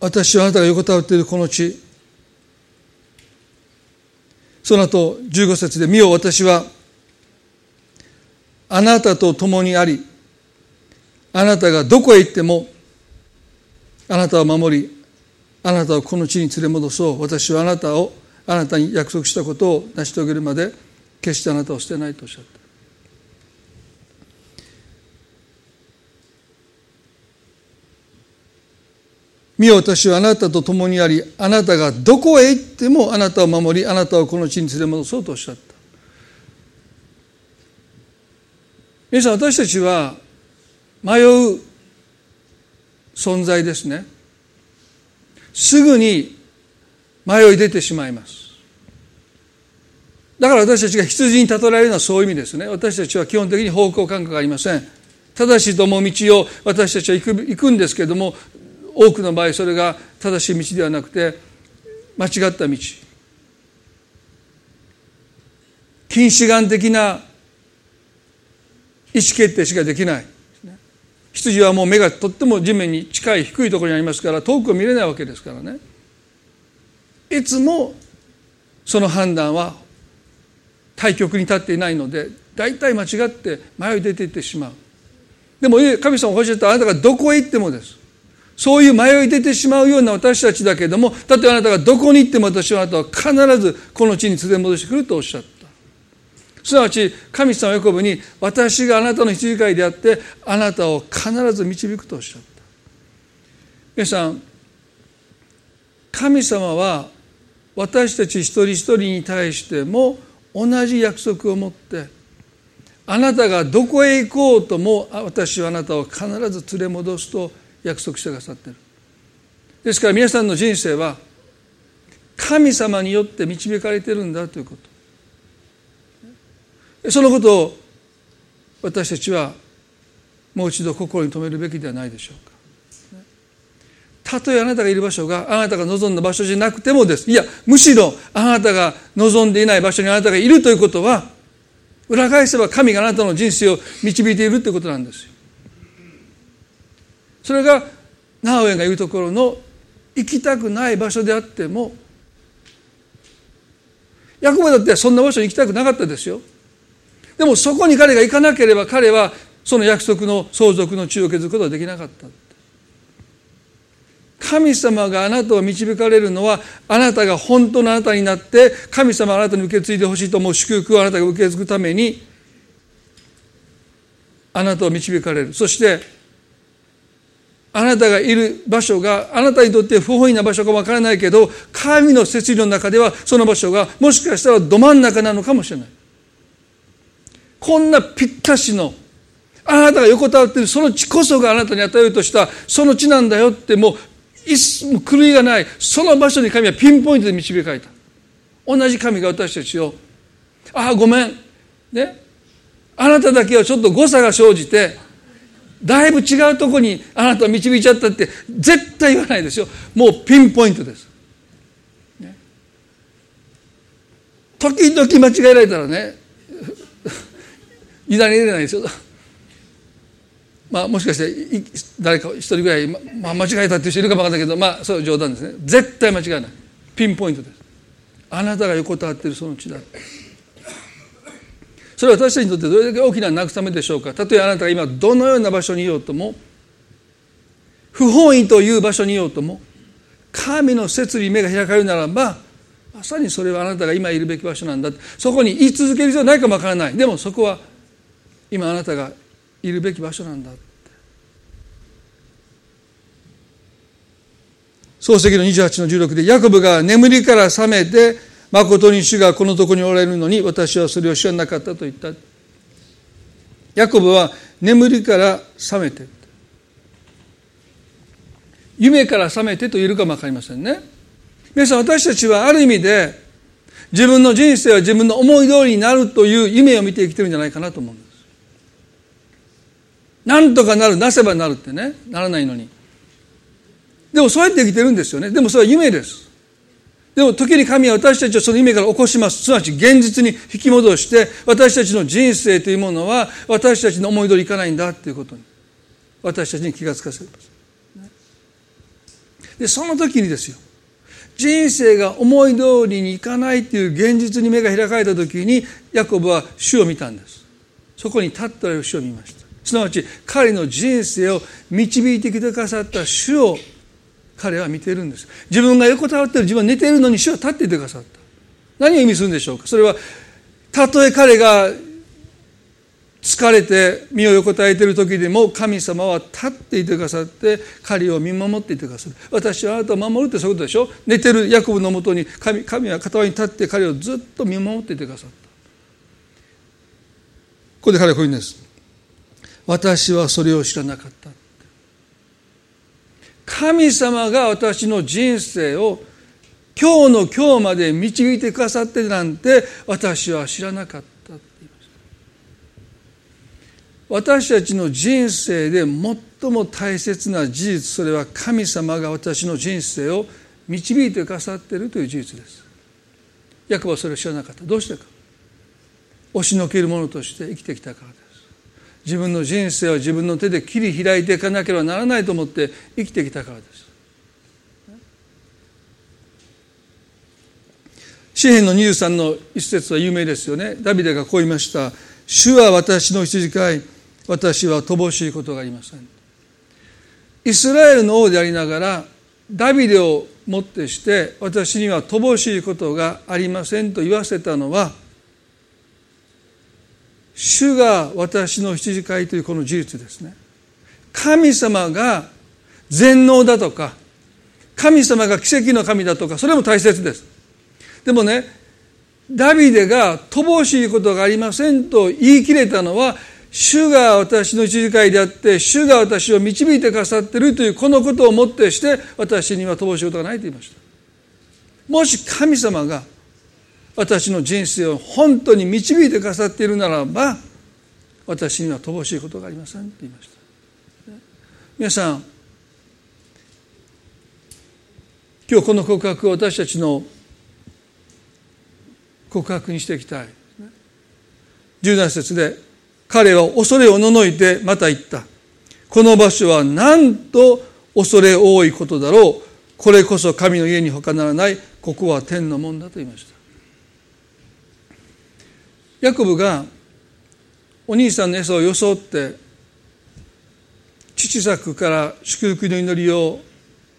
私はあなたが横たわっているこの地。その後15節で「見よ私はあなたと共にありあなたがどこへ行ってもあなたを守りあなたをこの地に連れ戻そう。私はあなたをあなたに約束したことを成し遂げるまで決してあなたを捨てないとおっしゃった。見よ私はあなたと共にありあなたがどこへ行ってもあなたを守りあなたをこの地に連れ戻そうとおっしゃった。皆さん私たちは迷う存在ですね。すぐに迷い出てしまいます。だから私たちが羊に例えられるのはそういう意味ですね。私たちは基本的に方向感覚がありません。正しいと思う道を私たちは行く行くんですけれども多くの場合それが正しい道ではなくて間違った道。近視眼的な意思決定しかできない。羊はもう目がとっても地面に近い低いところにありますから遠くを見れないわけですからね。いつもその判断は対極に立っていないので大体間違って迷い出ていってしまう。でも神様おっしゃったあなたがどこへ行ってもです。そういう迷い出てしまうような私たちだけれどもたとえあなたがどこに行っても私はあなたは必ずこの地に連れ戻してくるとおっしゃった。すなわち神様ヤコブに私があなたの羊飼いであってあなたを必ず導くとおっしゃった。皆さん神様は私たち一人一人に対しても同じ約束を持ってあなたがどこへ行こうとも私はあなたを必ず連れ戻すと約束してくださっている。ですから皆さんの人生は神様によって導かれているんだということ。そのことを私たちはもう一度心に留めるべきではないでしょうか。たとえあなたがいる場所があなたが望んだ場所じゃなくてもです。いやむしろあなたが望んでいない場所にあなたがいるということは裏返せば神があなたの人生を導いているということなんですよ。それがナウエンが言うところの行きたくない場所であってもヤコブだってそんな場所に行きたくなかったですよ。でもそこに彼が行かなければ彼はその約束の相続の地を築くことはできなかった。神様があなたを導かれるのはあなたが本当のあなたになって神様あなたに受け継いでほしいと思う祝福をあなたが受け継ぐためにあなたを導かれる。そしてあなたがいる場所があなたにとって不本意な場所かわからないけど神の摂理の中ではその場所がもしかしたらど真ん中なのかもしれない。こんなぴったしのあなたが横たわっているその地こそがあなたに与えようとしたその地なんだよってもう狂いがないその場所に神はピンポイントで導かれた。同じ神が私たちをああごめん。ね。あなただけはちょっと誤差が生じてだいぶ違うとこにあなたを導いちゃったって絶対言わないですよ。もうピンポイントです、ね、時々間違えられたらね 委ねれないですよ。まあ、もしかして誰か一人ぐらい、まあ、間違えたっていう人いるかもわからないけどまあそういう冗談ですね。絶対間違いない。ピンポイントです。あなたが横たわっているその地だそれは私たちにとってどれだけ大きな慰めでしょうか。たとえあなたが今どのような場所にいようとも不本意という場所にいようとも神の摂理目が開かれるならばまさにそれはあなたが今いるべき場所なんだそこに居続ける必要ないかもわからない。でもそこは今あなたがいるべき場所なんだ。漱石の28の16でヤコブが眠りから覚めて誠に主がこのとこにおられるのに私はそれを知らなかったと言った。ヤコブは眠りから覚めて夢から覚めてと言えるかも分かりませんね。皆さん私たちはある意味で自分の人生は自分の思い通りになるという夢を見て生きてるんじゃないかなと思う。んですなんとかなるなせばなるってね。ならないのに。でもそうやって生きてるんですよね。でもそれは夢です。でも時に神は私たちをその夢から起こします。すなわち現実に引き戻して私たちの人生というものは私たちの思い通りいかないんだということに。私たちに気がつかせます。でその時にですよ。人生が思い通りにいかないという現実に目が開かれた時にヤコブは主を見たんです。そこに立っておられる主を見ました。すなわち彼の人生を導いてきてくださった主を彼は見ているんです。自分が横たわってる自分は寝ているのに主は立っていてくださった。何を意味するんでしょうか？それはたとえ彼が疲れて身を横たえている時でも神様は立っていてくださって彼を見守っていてくださる。私はあなたを守るってそういうことでしょ？寝てるヤコブのもとに神神は片輪に立って彼をずっと見守っていてくださった。ここで彼はこう言うんです。私はそれを知らなかった。神様が私の人生を今日の今日まで導いてくださってなんて私は知らなかったって言いました。私たちの人生で最も大切な事実それは神様が私の人生を導いてくださっているという事実です。ヤコブはそれを知らなかった。どうしてか。押しのけるものとして生きてきたからです。自分の人生を自分の手で切り開いていかなければならないと思って生きてきたからです。詩篇の23の一節は有名ですよね。ダビデがこう言いました「主は私の羊飼い私は乏しいことがありません」イスラエルの王でありながらダビデをもってして私には乏しいことがありませんと言わせたのは主が私の羊飼いというこの事実ですね。神様が全能だとか神様が奇跡の神だとかそれも大切です。でもねダビデが乏しいことがありませんと言い切れたのは主が私の羊飼いであって主が私を導いてくださっているというこのことをもってして私には乏しいことがないと言いました。もし神様が私の人生を本当に導いてくださっているならば私には乏しいことがありませんって言いました。皆さん今日この告白を私たちの告白にしていきたい。17節で彼は恐れをののいてまた言った。この場所はなんと恐れ多いことだろう。これこそ神の家に他ならない。ここは天の門だと言いました。ヤコブがお兄さんの餌を装って父作から祝福の祈りを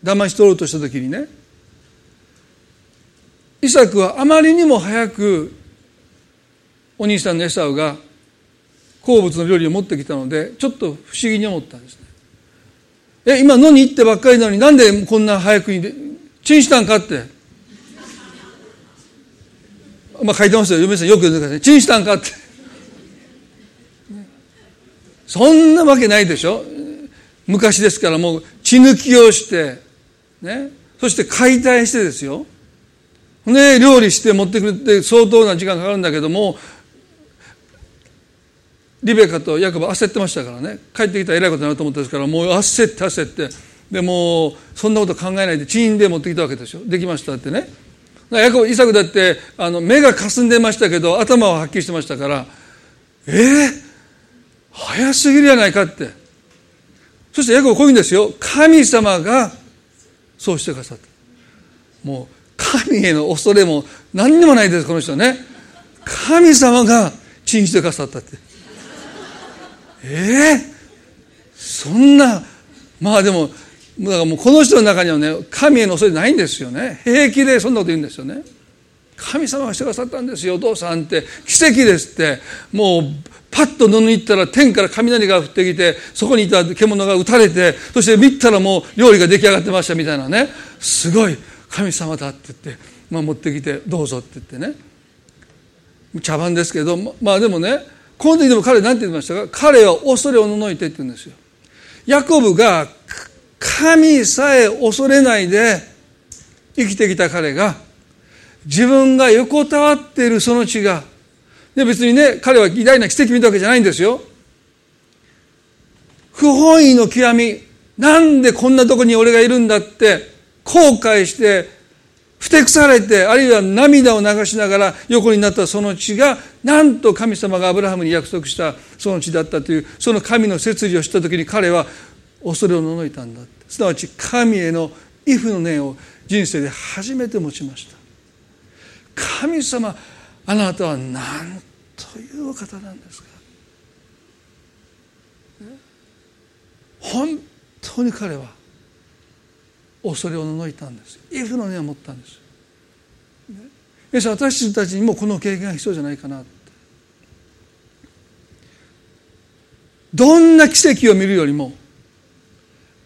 騙し取ろうとした時にねイサクはあまりにも早くお兄さんのエサウが好物の料理を持ってきたのでちょっと不思議に思ったんですね。え今野に行ってばっかりなのになんでこんな早くにチンしたんかってまあ書いてますよ。嫁さんよく読んでくださいチンしたんかって。そんなわけないでしょ。昔ですからもう血抜きをしてね。そして解体してですよ。ね料理して持ってくるって相当な時間かかるんだけどもリベカとヤコブ焦ってましたからね。帰ってきたらえらいことになると思ったですからもう焦って焦って。でもそんなこと考えないでチンで持ってきたわけですよできましたってね。ヤコブイサクだってあの目がかすんでましたけど頭ははっきりしてましたからえー、早すぎるやないかって。そしてヤコブこういうんですよ。神様がそうしてくださった。もう神への恐れも何にもないですこの人ね。神様が信じてくださったって。ええー、そんなまあでもだからもうこの人の中にはね神への恐れないんですよね。平気でそんなこと言うんですよね。神様がしてくださったんですよ。お父さんって。奇跡ですって。もうパッと布に行ったら天から雷が降ってきてそこにいた獣が撃たれてそして見たらもう料理が出来上がってましたみたいなね。すごい。神様だって言って、まあ、持ってきてどうぞって言ってね。茶番ですけどまあでもねこの時でも彼何て言いましたか？彼は恐れをののいてって言うんですよ。ヤコブが神さえ恐れないで生きてきた彼が自分が横たわっているその地がで別にね彼は偉大な奇跡見たわけじゃないんですよ。不本意の極みなんでこんなとこに俺がいるんだって後悔してふてくされてあるいは涙を流しながら横になったその地がなんと神様がアブラハムに約束したその地だったというその神の摂理を知った時に彼は恐れをののいたんだすなわち神への畏怖の念を人生で初めて持ちました。神様あなたは何というお方なんですか？本当に彼は恐れをののいたんです畏怖の念を持ったんです皆さん私たちにもこの経験が必要じゃないかなどんな奇跡を見るよりも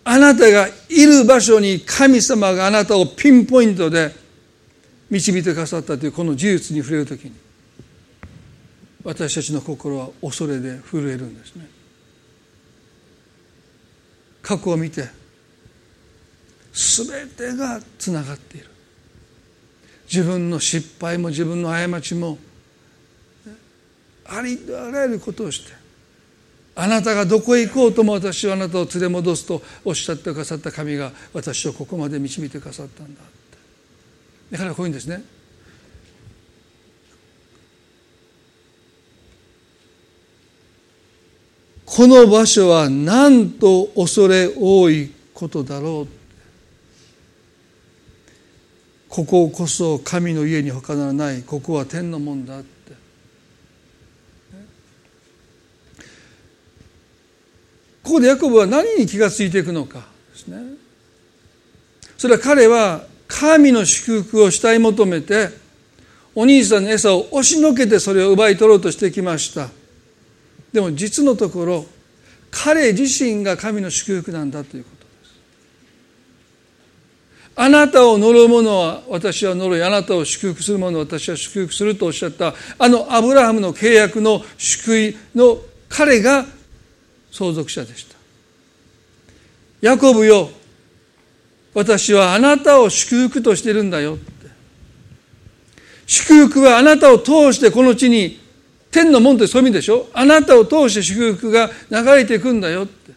あなたがいる場所に神様があなたをピンポイントで導いてくださったというこの事実に触れる時に私たちの心は恐れで震えるんですね。過去を見て全てがつながっている。自分の失敗も自分の過ちもありとあらゆることをしてあなたがどこへ行こうとも私はあなたを連れ戻すとおっしゃってくださった神が私をここまで導いてくださったんだだからこういうんですね。この場所はなんと恐れ多いことだろう。こここそ神の家に他ならない。ここは天のもんだ。ここでヤコブは何に気が付いていくのかですね。それは彼は神の祝福を慕い求めてお兄さんの餌を押しのけてそれを奪い取ろうとしてきました。でも実のところ彼自身が神の祝福なんだということです。あなたを呪う者は私は呪いあなたを祝福する者は私は祝福するとおっしゃったあのアブラハムの契約の祝いの彼が相続者でした。ヤコブよ私はあなたを祝福としてるんだよって。祝福はあなたを通してこの地に天の門ってそういう意味でしょ？あなたを通して祝福が流れていくんだよって。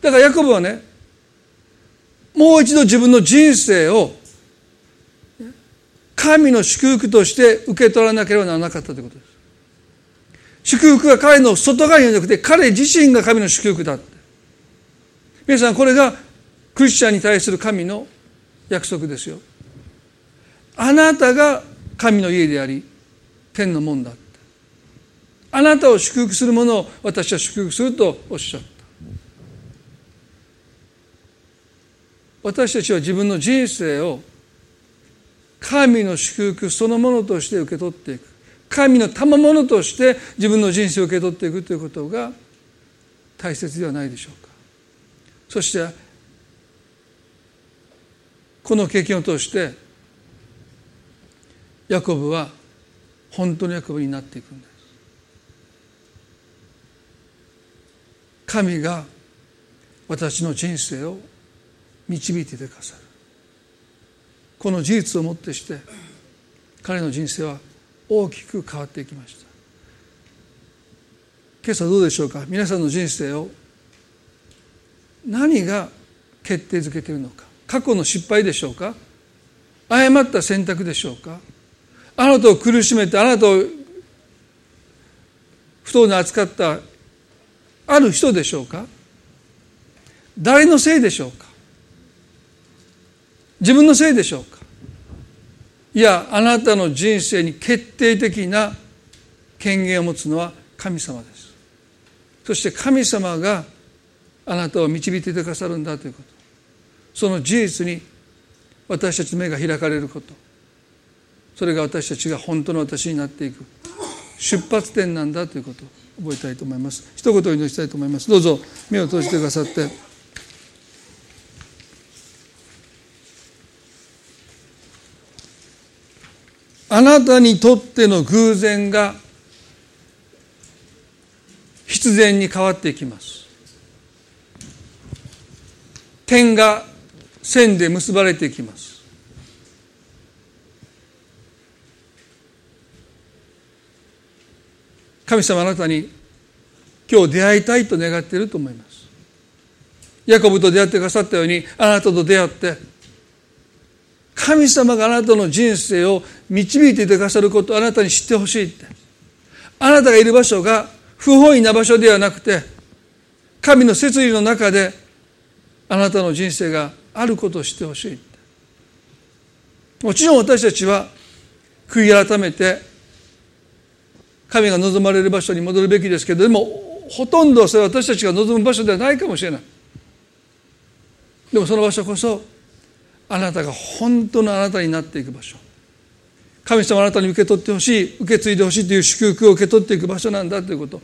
だからヤコブはねもう一度自分の人生を神の祝福として受け取らなければならなかったということです。祝福が彼の外側にじゃなくて彼自身が神の祝福だ。皆さんこれがクリスチャンに対する神の約束ですよ。あなたが神の家であり天の門だあなたを祝福するものを私は祝福するとおっしゃった。私たちは自分の人生を神の祝福そのものとして受け取っていく。神の賜物として自分の人生を受け取っていくということが大切ではないでしょうか。そしてこの経験を通してヤコブは本当のヤコブになっていくんです。神が私の人生を導いてくださる。この事実をもってして彼の人生は大きく変わっていきました。今朝どうでしょうか？皆さんの人生を何が決定づけているのか？過去の失敗でしょうか？誤った選択でしょうか？あなたを苦しめてあなたを不当に扱ったある人でしょうか？誰のせいでしょうか？自分のせいでしょうか？いやあなたの人生に決定的な権限を持つのは神様です。そして神様があなたを導いてくださるんだということ。その事実に私たちの目が開かれること。それが私たちが本当の私になっていく。出発点なんだということを覚えたいと思います。一言お祈りしたいと思います。どうぞ目を閉じてくださって。あなたにとっての偶然が必然に変わっていきます。点が線で結ばれていきます。神様あなたに今日出会いたいと願っていると思います。ヤコブと出会ってくださったようにあなたと出会って神様があなたの人生を導いてくださることをあなたに知ってほしいって。あなたがいる場所が不本意な場所ではなくて神の摂理の中であなたの人生があることを知ってほしいもちろん私たちは悔い改めて神が望まれる場所に戻るべきですけどでもほとんどそれは私たちが望む場所ではないかもしれない。でもその場所こそあなたが本当のあなたになっていく場所。神様あなたに受け取ってほしい受け継いでほしいという祝福を受け取っていく場所なんだということ。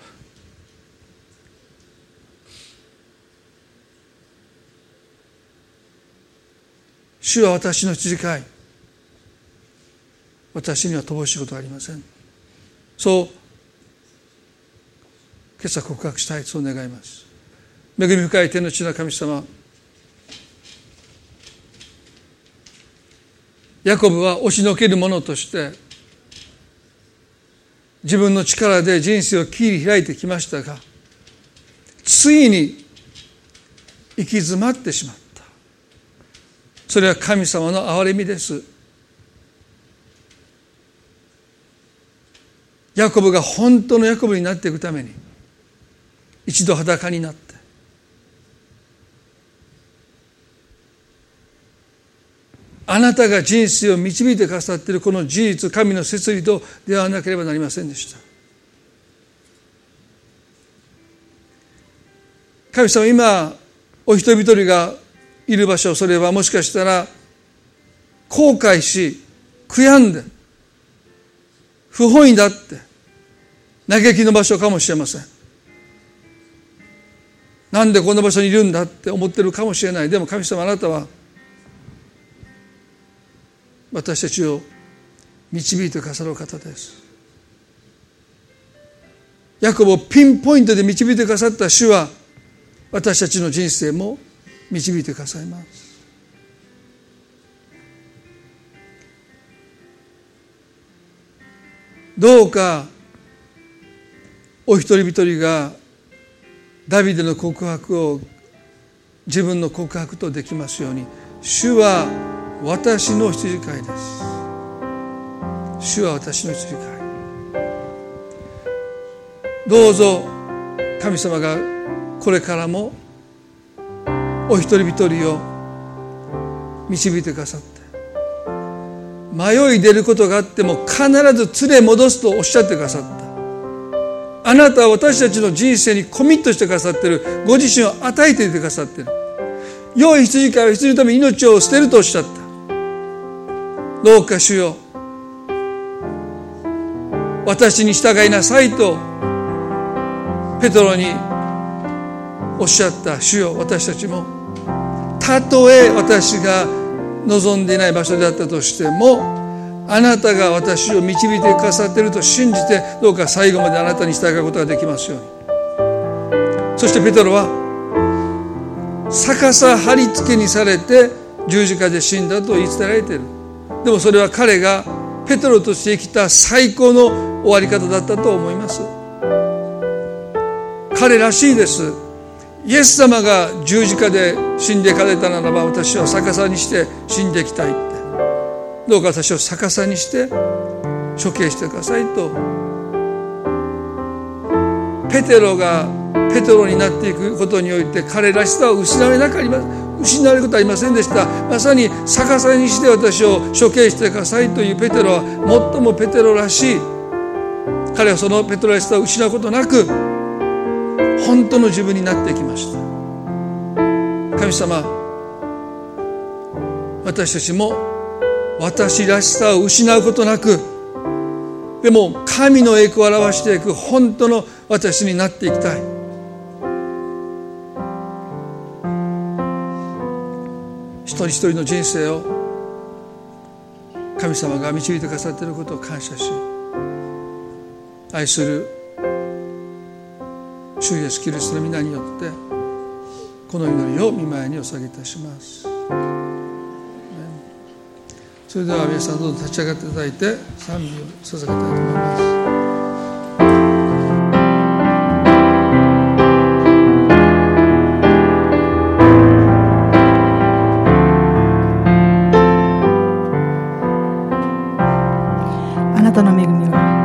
主は私の羊飼い。私には乏しいことはありません。そう今朝告白したいそう願います。恵み深い天の地の神様ヤコブは押しのける者として自分の力で人生を切り開いてきましたがついに行き詰まってしまった。それは神様の憐れみです。ヤコブが本当のヤコブになっていくために一度裸になってあなたが人生を導いてくださっているこの事実神の摂理と出会わなければなりませんでした。神様今お一人一人がいる場所それはもしかしたら後悔し悔やんで不本意だって嘆きの場所かもしれません。なんでこんな場所にいるんだって思ってるかもしれない。でも神様あなたは私たちを導いてくださる方です。ヤコブをピンポイントで導いてくださった主は私たちの人生も導いてくださいます。どうかお一人一人がダビデの告白を自分の告白とできますように。主は私の羊飼いです。主は私の羊飼いどうぞ神様がこれからもお一人一人を導いてくださって迷い出ることがあっても必ず連れ戻すとおっしゃってくださった。あなたは私たちの人生にコミットしてくださってる。ご自身を与えていてくださってる。良い羊飼いは羊のために命を捨てるとおっしゃった。どうか主よ私に従いなさいとペトロにおっしゃった主よ。私たちもたとえ私が望んでいない場所であったとしてもあなたが私を導いてくださっていると信じてどうか最後まであなたに従うことができますように。そしてペトロは逆さ貼り付けにされて十字架で死んだと言い伝えられている。でもそれは彼がペトロとして生きた最高の終わり方だったと思います。彼らしいです。イエス様が十字架で死んでいかれたならば私は逆さにして死んでいきたいって。どうか私を逆さにして処刑してくださいと。ペテロがペトロになっていくことにおいて彼らしさを失われなかりま失われることはありませんでした。まさに逆さにして私を処刑してくださいというペテロは最もペテロらしい彼はそのペトロらしさを失うことなく本当の自分になっていきました。神様私たちも私らしさを失うことなくでも神の栄光を表していく本当の私になっていきたい。人一人の人生を神様が導いてくださっていることを感謝し愛する主イエスキリストの皆によってこの祈りを見舞いにお下げいたします。それでは皆さんどうぞ立ち上がっていただいて賛美を捧げたいと思います。真的没个名。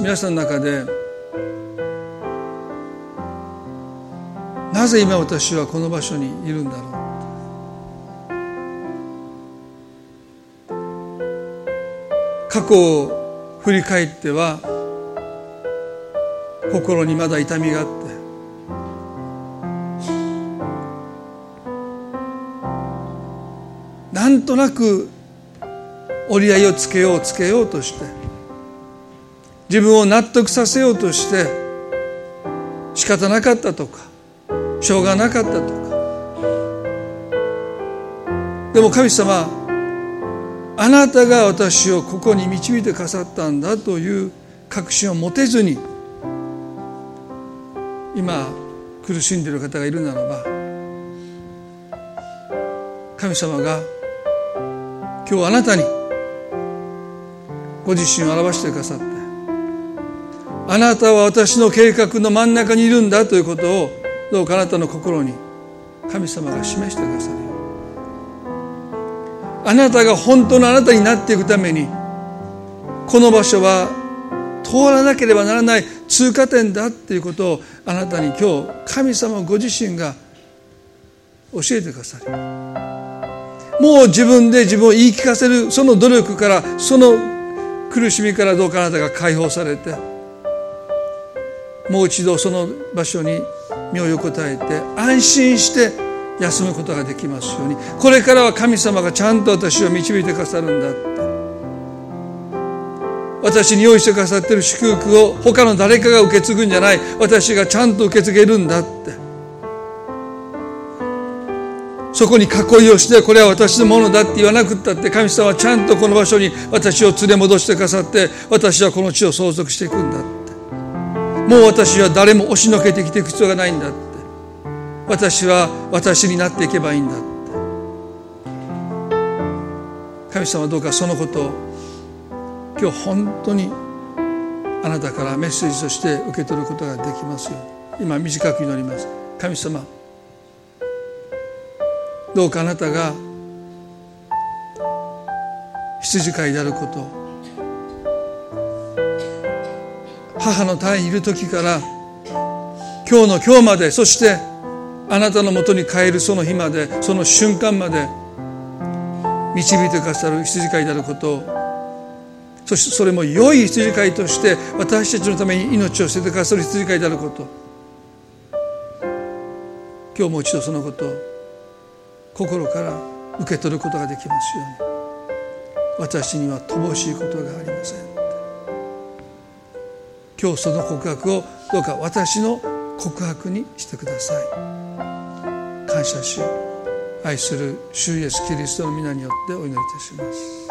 皆さんの中でなぜ今私はこの場所にいるんだろう？過去を振り返っては心にまだ痛みがあってなんとなく折り合いをつけようつけようとして自分を納得させようとして仕方なかったとかしょうがなかったとか。でも神様あなたが私をここに導いてくさったんだという確信を持てずに今苦しんでいる方がいるならば神様が今日あなたにご自身を表してくださってあなたは私の計画の真ん中にいるんだということをどうかあなたの心に神様が示してくださるあなたが本当のあなたになっていくためにこの場所は通らなければならない通過点だっていうことをあなたに今日神様ご自身が教えてくださる。もう自分で自分を言い聞かせるその努力からその苦しみからどうかあなたが解放されてもう一度その場所に身を横たえて安心して休むことができますように。これからは神様がちゃんと私を導いてくださるんだって。私に用意してくださっている祝福を他の誰かが受け継ぐんじゃない。私がちゃんと受け継げるんだって。そこに囲いをしてこれは私のものだって言わなくったって神様はちゃんとこの場所に私を連れ戻してくださって私はこの地を相続していくんだって。もう私は誰も押しのけてきていく必要がないんだって。私は私になっていけばいいんだって。神様どうかそのことを今日本当にあなたからメッセージとして受け取ることができますよ今短く祈ります。神様どうかあなたが羊飼いであること母の胎にいる時から今日の今日までそしてあなたのもとに帰るその日までその瞬間まで導いてくださる羊飼いであることをそしてそれも良い羊飼いとして私たちのために命を捨ててくださる羊飼いであること。今日もう一度そのことを心から受け取ることができますように。私には乏しいことがありません。今日その告白をどうか私の告白にしてください。感謝し愛する主イエスキリストの皆によってお祈りいたします。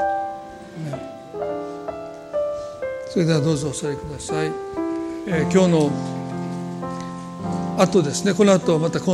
それではどうぞお座りください、えー、今日の後ですね。この後またコン